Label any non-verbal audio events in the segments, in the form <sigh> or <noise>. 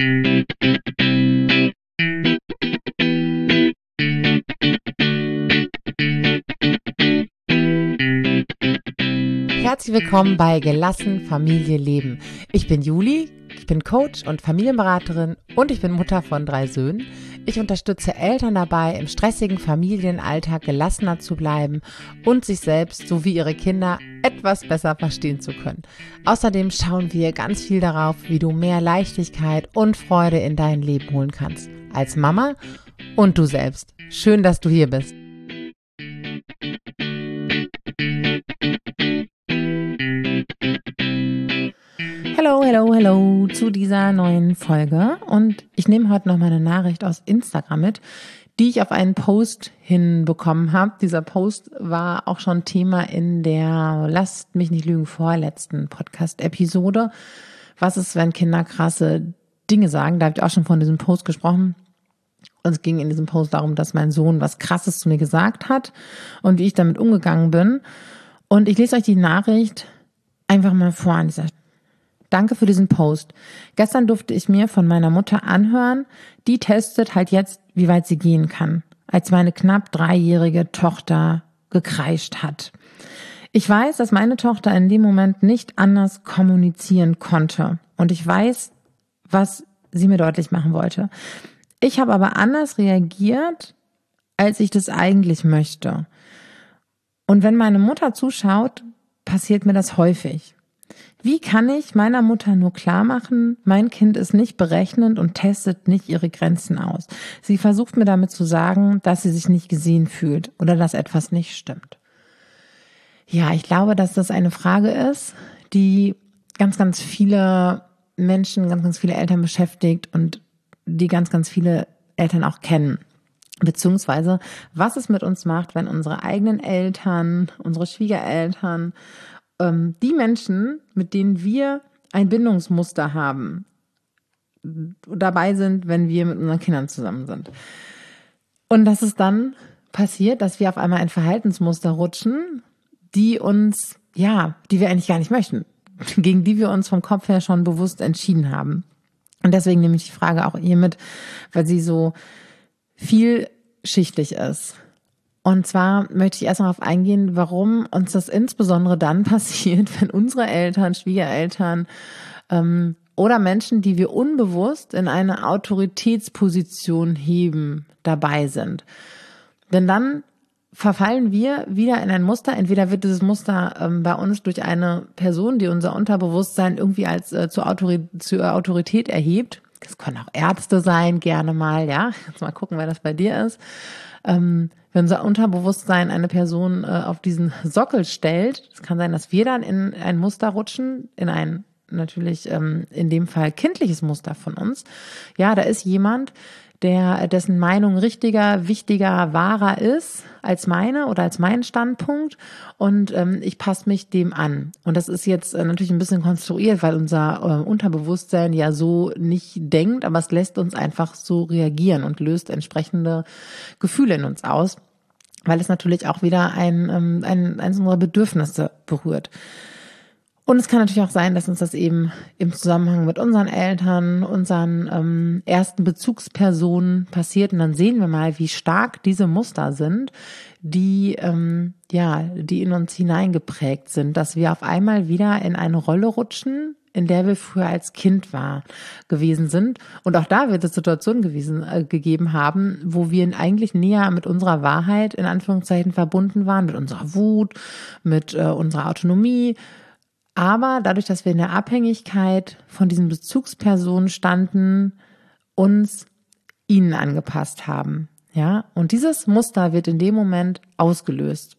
Herzlich willkommen bei Gelassen Familie Leben. Ich bin Juli, ich bin Coach und Familienberaterin und ich bin Mutter von drei Söhnen. Ich unterstütze Eltern dabei, im stressigen Familienalltag gelassener zu bleiben und sich selbst sowie ihre Kinder etwas besser verstehen zu können. Außerdem schauen wir ganz viel darauf, wie du mehr Leichtigkeit und Freude in dein Leben holen kannst. Als Mama und du selbst. Schön, dass du hier bist. Hello, hello, hello zu dieser neuen Folge. Und ich nehme heute noch mal eine Nachricht aus Instagram mit, die ich auf einen Post hinbekommen habe. Dieser Post war auch schon Thema in der Lasst mich nicht lügen vorletzten Podcast-Episode. Was ist, wenn Kinder krasse Dinge sagen? Da habe ich auch schon von diesem Post gesprochen. Und es ging in diesem Post darum, dass mein Sohn was Krasses zu mir gesagt hat und wie ich damit umgegangen bin. Und ich lese euch die Nachricht einfach mal vor an dieser Danke für diesen Post. Gestern durfte ich mir von meiner Mutter anhören, die testet halt jetzt, wie weit sie gehen kann, als meine knapp dreijährige Tochter gekreischt hat. Ich weiß, dass meine Tochter in dem Moment nicht anders kommunizieren konnte. Und ich weiß, was sie mir deutlich machen wollte. Ich habe aber anders reagiert, als ich das eigentlich möchte. Und wenn meine Mutter zuschaut, passiert mir das häufig. Wie kann ich meiner Mutter nur klar machen, mein Kind ist nicht berechnend und testet nicht ihre Grenzen aus? Sie versucht mir damit zu sagen, dass sie sich nicht gesehen fühlt oder dass etwas nicht stimmt. Ja, ich glaube, dass das eine Frage ist, die ganz, ganz viele Menschen, ganz, ganz viele Eltern beschäftigt und die ganz, ganz viele Eltern auch kennen. Beziehungsweise, was es mit uns macht, wenn unsere eigenen Eltern, unsere Schwiegereltern ähm, die Menschen, mit denen wir ein Bindungsmuster haben, dabei sind, wenn wir mit unseren Kindern zusammen sind. Und dass es dann passiert, dass wir auf einmal ein Verhaltensmuster rutschen, die uns, ja, die wir eigentlich gar nicht möchten, <laughs> gegen die wir uns vom Kopf her schon bewusst entschieden haben. Und deswegen nehme ich die Frage auch hier mit, weil sie so vielschichtig ist. Und zwar möchte ich erst mal darauf eingehen, warum uns das insbesondere dann <laughs> passiert, wenn unsere Eltern, Schwiegereltern ähm, oder Menschen, die wir unbewusst in eine Autoritätsposition heben, dabei sind. Denn dann verfallen wir wieder in ein Muster. Entweder wird dieses Muster ähm, bei uns durch eine Person, die unser Unterbewusstsein irgendwie als äh, zur, Autorität, zur Autorität erhebt. Das können auch Ärzte sein, gerne mal, ja. Jetzt mal gucken, wer das bei dir ist. Ähm, wenn unser Unterbewusstsein eine Person äh, auf diesen Sockel stellt, es kann sein, dass wir dann in ein Muster rutschen, in ein natürlich ähm, in dem Fall kindliches Muster von uns. Ja, da ist jemand, der dessen Meinung richtiger, wichtiger, wahrer ist als meine oder als mein Standpunkt und ähm, ich passe mich dem an. Und das ist jetzt äh, natürlich ein bisschen konstruiert, weil unser äh, Unterbewusstsein ja so nicht denkt, aber es lässt uns einfach so reagieren und löst entsprechende Gefühle in uns aus, weil es natürlich auch wieder ein, ähm, ein, eines unserer Bedürfnisse berührt. Und es kann natürlich auch sein, dass uns das eben im Zusammenhang mit unseren Eltern, unseren ähm, ersten Bezugspersonen passiert. Und dann sehen wir mal, wie stark diese Muster sind, die ähm, ja, die in uns hineingeprägt sind, dass wir auf einmal wieder in eine Rolle rutschen, in der wir früher als Kind war, gewesen sind. Und auch da wird es Situationen gewesen, äh, gegeben haben, wo wir eigentlich näher mit unserer Wahrheit in Anführungszeichen verbunden waren, mit unserer Wut, mit äh, unserer Autonomie, aber dadurch, dass wir in der Abhängigkeit von diesen Bezugspersonen standen, uns ihnen angepasst haben. Ja, und dieses Muster wird in dem Moment ausgelöst.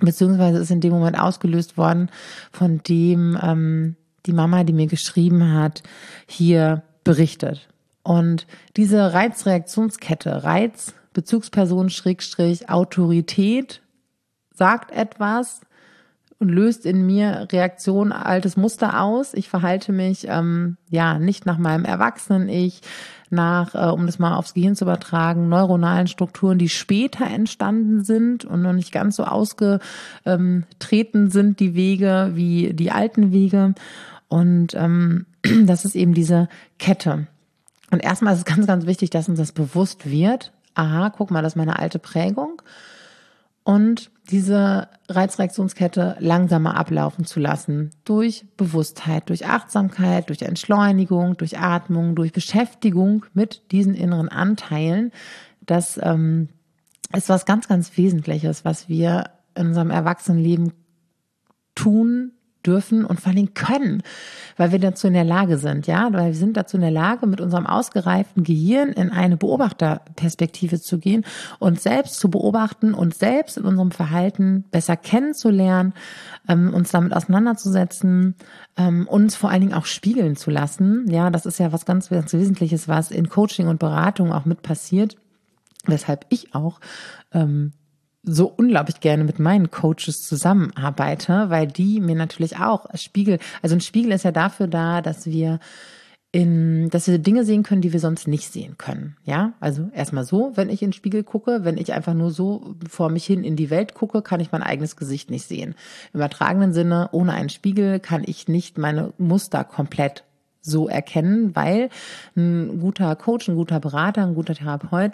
Beziehungsweise ist in dem Moment ausgelöst worden, von dem ähm, die Mama, die mir geschrieben hat, hier berichtet. Und diese Reizreaktionskette, Reiz, Bezugsperson, Schrägstrich, Autorität, sagt etwas, und löst in mir Reaktion altes Muster aus. Ich verhalte mich ähm, ja nicht nach meinem Erwachsenen-Ich, nach, äh, um das mal aufs Gehirn zu übertragen, neuronalen Strukturen, die später entstanden sind und noch nicht ganz so ausgetreten sind, die Wege wie die alten Wege. Und ähm, <clears throat> das ist eben diese Kette. Und erstmal ist es ganz, ganz wichtig, dass uns das bewusst wird. Aha, guck mal, das ist meine alte Prägung. Und diese Reizreaktionskette langsamer ablaufen zu lassen. Durch Bewusstheit, durch Achtsamkeit, durch Entschleunigung, durch Atmung, durch Beschäftigung mit diesen inneren Anteilen. Das ähm, ist was ganz, ganz Wesentliches, was wir in unserem Erwachsenenleben tun dürfen und vor allem können, weil wir dazu in der Lage sind, ja, weil wir sind dazu in der Lage, mit unserem ausgereiften Gehirn in eine Beobachterperspektive zu gehen und selbst zu beobachten und selbst in unserem Verhalten besser kennenzulernen, ähm, uns damit auseinanderzusetzen, ähm, uns vor allen Dingen auch spiegeln zu lassen. Ja, das ist ja was ganz, ganz Wesentliches, was in Coaching und Beratung auch mit passiert, weshalb ich auch ähm, so unglaublich gerne mit meinen Coaches zusammenarbeite, weil die mir natürlich auch Spiegel, also ein Spiegel ist ja dafür da, dass wir in, dass wir Dinge sehen können, die wir sonst nicht sehen können. Ja, also erstmal so, wenn ich in den Spiegel gucke, wenn ich einfach nur so vor mich hin in die Welt gucke, kann ich mein eigenes Gesicht nicht sehen. Im übertragenen Sinne, ohne einen Spiegel kann ich nicht meine Muster komplett so erkennen, weil ein guter Coach, ein guter Berater, ein guter Therapeut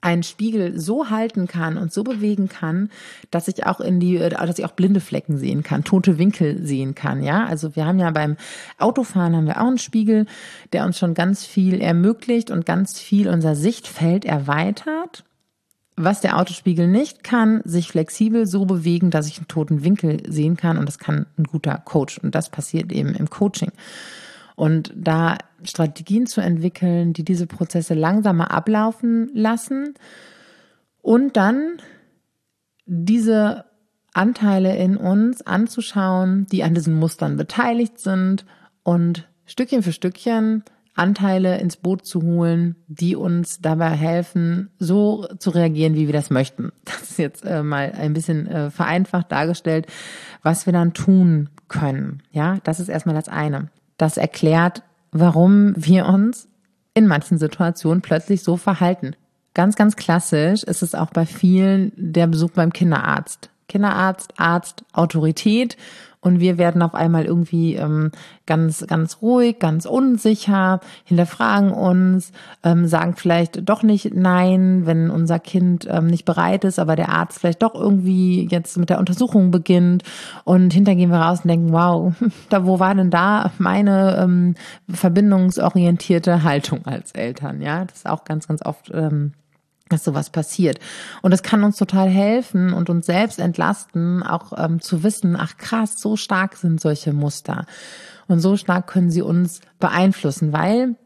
einen Spiegel so halten kann und so bewegen kann, dass ich auch in die, dass ich auch blinde Flecken sehen kann, tote Winkel sehen kann, ja. Also wir haben ja beim Autofahren haben wir auch einen Spiegel, der uns schon ganz viel ermöglicht und ganz viel unser Sichtfeld erweitert. Was der Autospiegel nicht kann, sich flexibel so bewegen, dass ich einen toten Winkel sehen kann und das kann ein guter Coach und das passiert eben im Coaching. Und da Strategien zu entwickeln, die diese Prozesse langsamer ablaufen lassen und dann diese Anteile in uns anzuschauen, die an diesen Mustern beteiligt sind und Stückchen für Stückchen Anteile ins Boot zu holen, die uns dabei helfen, so zu reagieren, wie wir das möchten. Das ist jetzt äh, mal ein bisschen äh, vereinfacht dargestellt, was wir dann tun können. Ja, das ist erstmal das eine. Das erklärt, warum wir uns in manchen Situationen plötzlich so verhalten. Ganz, ganz klassisch ist es auch bei vielen der Besuch beim Kinderarzt. Kinderarzt, Arzt, Autorität und wir werden auf einmal irgendwie ähm, ganz, ganz ruhig, ganz unsicher, hinterfragen uns, ähm, sagen vielleicht doch nicht Nein, wenn unser Kind ähm, nicht bereit ist, aber der Arzt vielleicht doch irgendwie jetzt mit der Untersuchung beginnt und hinterher gehen wir raus und denken, wow, <laughs> da wo war denn da meine ähm, verbindungsorientierte Haltung als Eltern? Ja, das ist auch ganz, ganz oft ähm, dass sowas passiert. Und es kann uns total helfen und uns selbst entlasten, auch ähm, zu wissen, ach krass, so stark sind solche Muster. Und so stark können sie uns beeinflussen, weil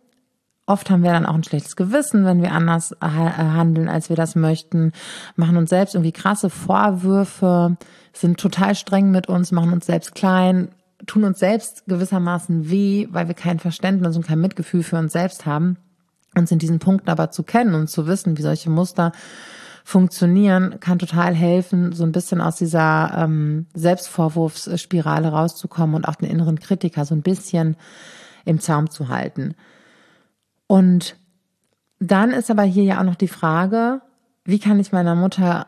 oft haben wir dann auch ein schlechtes Gewissen, wenn wir anders äh, handeln, als wir das möchten, machen uns selbst irgendwie krasse Vorwürfe, sind total streng mit uns, machen uns selbst klein, tun uns selbst gewissermaßen weh, weil wir kein Verständnis und kein Mitgefühl für uns selbst haben. Uns in diesen Punkten aber zu kennen und zu wissen, wie solche Muster funktionieren, kann total helfen, so ein bisschen aus dieser ähm, Selbstvorwurfsspirale rauszukommen und auch den inneren Kritiker so ein bisschen im Zaum zu halten. Und dann ist aber hier ja auch noch die Frage, wie kann ich meiner Mutter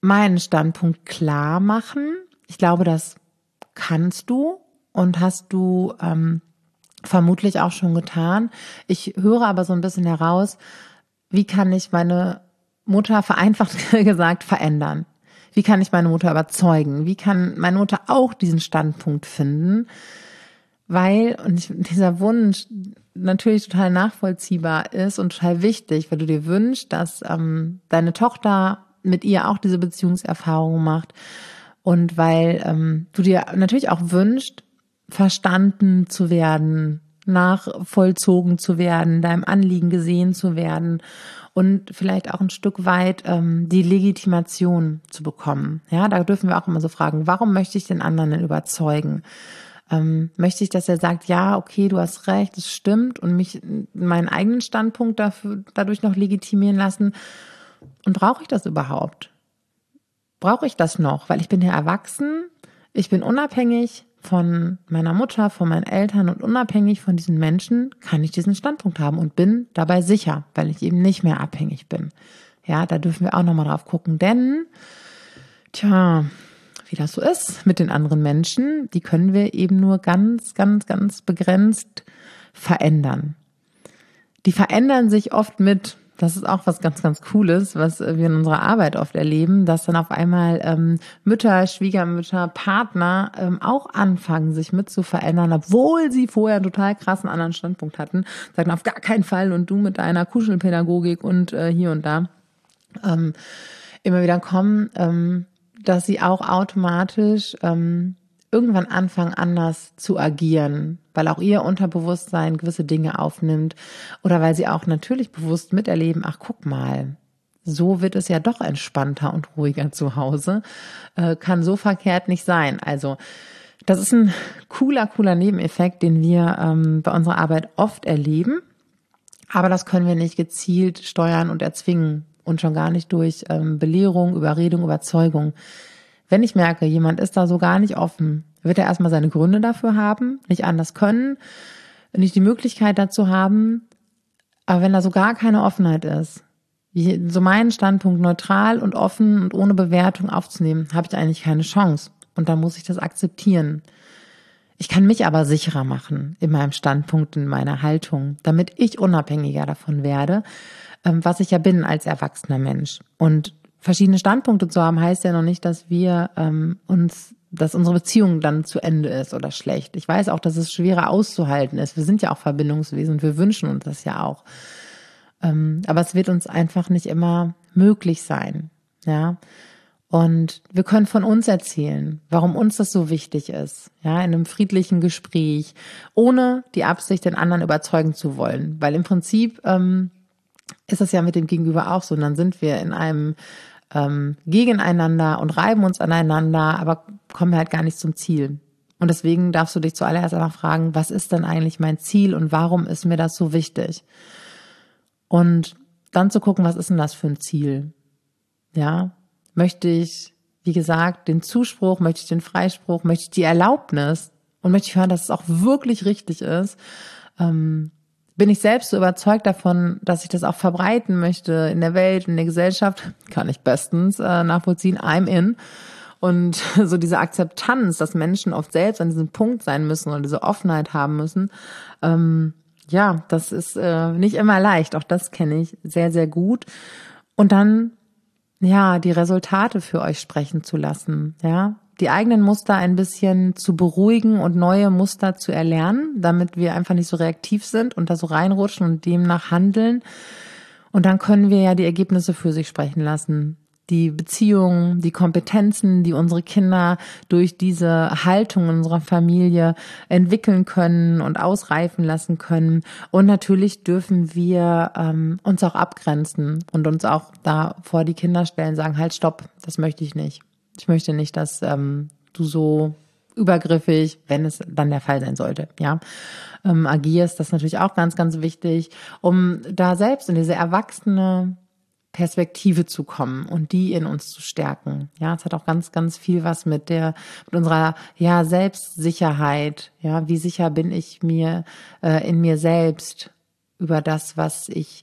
meinen Standpunkt klar machen? Ich glaube, das kannst du und hast du ähm, vermutlich auch schon getan. Ich höre aber so ein bisschen heraus, wie kann ich meine Mutter vereinfacht <laughs> gesagt verändern? Wie kann ich meine Mutter überzeugen? Wie kann meine Mutter auch diesen Standpunkt finden? Weil, und dieser Wunsch natürlich total nachvollziehbar ist und total wichtig, weil du dir wünschst, dass ähm, deine Tochter mit ihr auch diese Beziehungserfahrung macht und weil ähm, du dir natürlich auch wünschst, verstanden zu werden, nachvollzogen zu werden, deinem Anliegen gesehen zu werden und vielleicht auch ein Stück weit ähm, die Legitimation zu bekommen. Ja, da dürfen wir auch immer so fragen, warum möchte ich den anderen denn überzeugen? Ähm, möchte ich, dass er sagt, ja, okay, du hast recht, es stimmt und mich meinen eigenen Standpunkt dafür, dadurch noch legitimieren lassen? Und brauche ich das überhaupt? Brauche ich das noch? Weil ich bin ja erwachsen, ich bin unabhängig, von meiner Mutter, von meinen Eltern und unabhängig von diesen Menschen kann ich diesen Standpunkt haben und bin dabei sicher, weil ich eben nicht mehr abhängig bin. Ja, da dürfen wir auch nochmal drauf gucken, denn, tja, wie das so ist mit den anderen Menschen, die können wir eben nur ganz, ganz, ganz begrenzt verändern. die verändern sich oft mit. Das ist auch was ganz, ganz Cooles, was wir in unserer Arbeit oft erleben, dass dann auf einmal ähm, Mütter, Schwiegermütter, Partner ähm, auch anfangen, sich mit zu verändern, obwohl sie vorher einen total krassen anderen Standpunkt hatten. Sagen auf gar keinen Fall und du mit deiner Kuschelpädagogik und äh, hier und da ähm, immer wieder kommen, ähm, dass sie auch automatisch ähm, irgendwann anfangen, anders zu agieren, weil auch ihr Unterbewusstsein gewisse Dinge aufnimmt oder weil sie auch natürlich bewusst miterleben, ach guck mal, so wird es ja doch entspannter und ruhiger zu Hause, äh, kann so verkehrt nicht sein. Also das ist ein cooler, cooler Nebeneffekt, den wir ähm, bei unserer Arbeit oft erleben, aber das können wir nicht gezielt steuern und erzwingen und schon gar nicht durch ähm, Belehrung, Überredung, Überzeugung. Wenn ich merke, jemand ist da so gar nicht offen, wird er erstmal seine Gründe dafür haben, nicht anders können, nicht die Möglichkeit dazu haben. Aber wenn da so gar keine Offenheit ist, so meinen Standpunkt neutral und offen und ohne Bewertung aufzunehmen, habe ich eigentlich keine Chance. Und dann muss ich das akzeptieren. Ich kann mich aber sicherer machen in meinem Standpunkt, in meiner Haltung, damit ich unabhängiger davon werde, ähm, was ich ja bin als erwachsener Mensch. Und verschiedene Standpunkte zu haben, heißt ja noch nicht, dass wir ähm, uns, dass unsere Beziehung dann zu Ende ist oder schlecht. Ich weiß auch, dass es schwerer auszuhalten ist. Wir sind ja auch Verbindungswesen und wir wünschen uns das ja auch. Ähm, aber es wird uns einfach nicht immer möglich sein. Ja. Und wir können von uns erzählen, warum uns das so wichtig ist, ja, in einem friedlichen Gespräch, ohne die Absicht, den anderen überzeugen zu wollen. Weil im Prinzip ähm, ist es ja mit dem Gegenüber auch so. Und dann sind wir in einem ähm, gegeneinander und reiben uns aneinander, aber kommen halt gar nicht zum Ziel. Und deswegen darfst du dich zuallererst einmal fragen, was ist denn eigentlich mein Ziel und warum ist mir das so wichtig? Und dann zu gucken, was ist denn das für ein Ziel? Ja, möchte ich, wie gesagt, den Zuspruch, möchte ich den Freispruch, möchte ich die Erlaubnis und möchte ich hören, dass es auch wirklich richtig ist, ähm, bin ich selbst so überzeugt davon, dass ich das auch verbreiten möchte in der Welt, in der Gesellschaft, kann ich bestens äh, nachvollziehen, I'm in. Und <laughs> so diese Akzeptanz, dass Menschen oft selbst an diesem Punkt sein müssen und diese Offenheit haben müssen, ähm, ja, das ist äh, nicht immer leicht. Auch das kenne ich sehr, sehr gut. Und dann, ja, die Resultate für euch sprechen zu lassen, ja, die eigenen Muster ein bisschen zu beruhigen und neue Muster zu erlernen, damit wir einfach nicht so reaktiv sind und da so reinrutschen und demnach handeln. Und dann können wir ja die Ergebnisse für sich sprechen lassen. Die Beziehungen, die Kompetenzen, die unsere Kinder durch diese Haltung unserer Familie entwickeln können und ausreifen lassen können. Und natürlich dürfen wir ähm, uns auch abgrenzen und uns auch da vor die Kinder stellen, sagen, halt, stopp, das möchte ich nicht. Ich möchte nicht, dass ähm, du so übergriffig, wenn es dann der Fall sein sollte, ja, ähm, agierst. Das ist natürlich auch ganz, ganz wichtig, um da selbst in diese erwachsene Perspektive zu kommen und die in uns zu stärken. Ja, es hat auch ganz, ganz viel was mit der, mit unserer, ja, Selbstsicherheit. Ja, wie sicher bin ich mir, äh, in mir selbst über das, was ich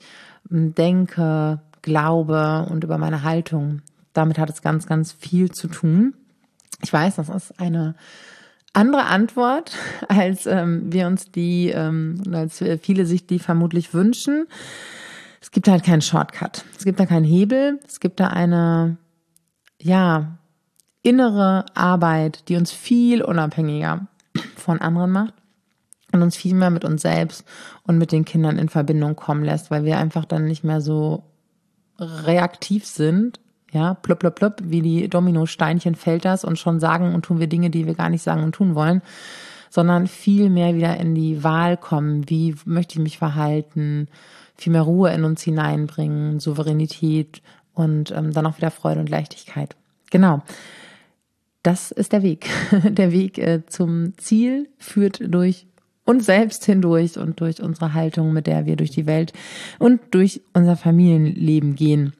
äh, denke, glaube und über meine Haltung. Damit hat es ganz, ganz viel zu tun. Ich weiß, das ist eine andere Antwort, <laughs> als ähm, wir uns die, ähm, als viele sich die vermutlich wünschen. Es gibt halt keinen Shortcut. Es gibt da keinen Hebel. Es gibt da eine, ja, innere Arbeit, die uns viel unabhängiger von anderen macht und uns viel mehr mit uns selbst und mit den Kindern in Verbindung kommen lässt, weil wir einfach dann nicht mehr so reaktiv sind ja, plöpp, plöpp, plöpp, wie die Dominosteinchen fällt das und schon sagen und tun wir Dinge, die wir gar nicht sagen und tun wollen, sondern viel mehr wieder in die Wahl kommen. Wie möchte ich mich verhalten? Viel mehr Ruhe in uns hineinbringen, Souveränität und ähm, dann auch wieder Freude und Leichtigkeit. Genau. Das ist der Weg. <laughs> Der Weg äh, zum Ziel führt durch uns selbst hindurch und durch unsere Haltung, mit der wir durch die Welt und durch unser Familienleben gehen.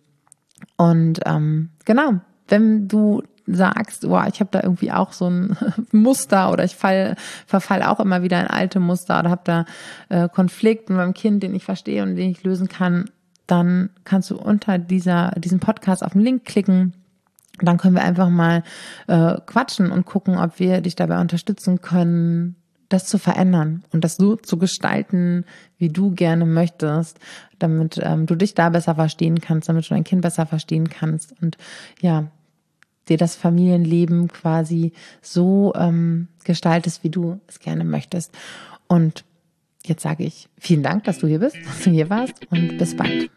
Und ähm, genau, wenn du sagst, boah, ich habe da irgendwie auch so ein <laughs> Muster oder ich fall, verfall auch immer wieder in alte Muster oder habe da äh, Konflikt mit meinem Kind, den ich verstehe und den ich lösen kann, dann kannst du unter dieser diesem Podcast auf den Link klicken. Dann können wir einfach mal äh, quatschen und gucken, ob wir dich dabei unterstützen können, das zu verändern und das so zu gestalten, wie du gerne möchtest, damit ähm, du dich da besser verstehen kannst, damit du dein Kind besser verstehen kannst und ja, dir das Familienleben quasi so ähm, gestaltest, wie du es gerne möchtest. Und jetzt sage ich vielen Dank, dass du hier bist, dass du hier warst und bis bald.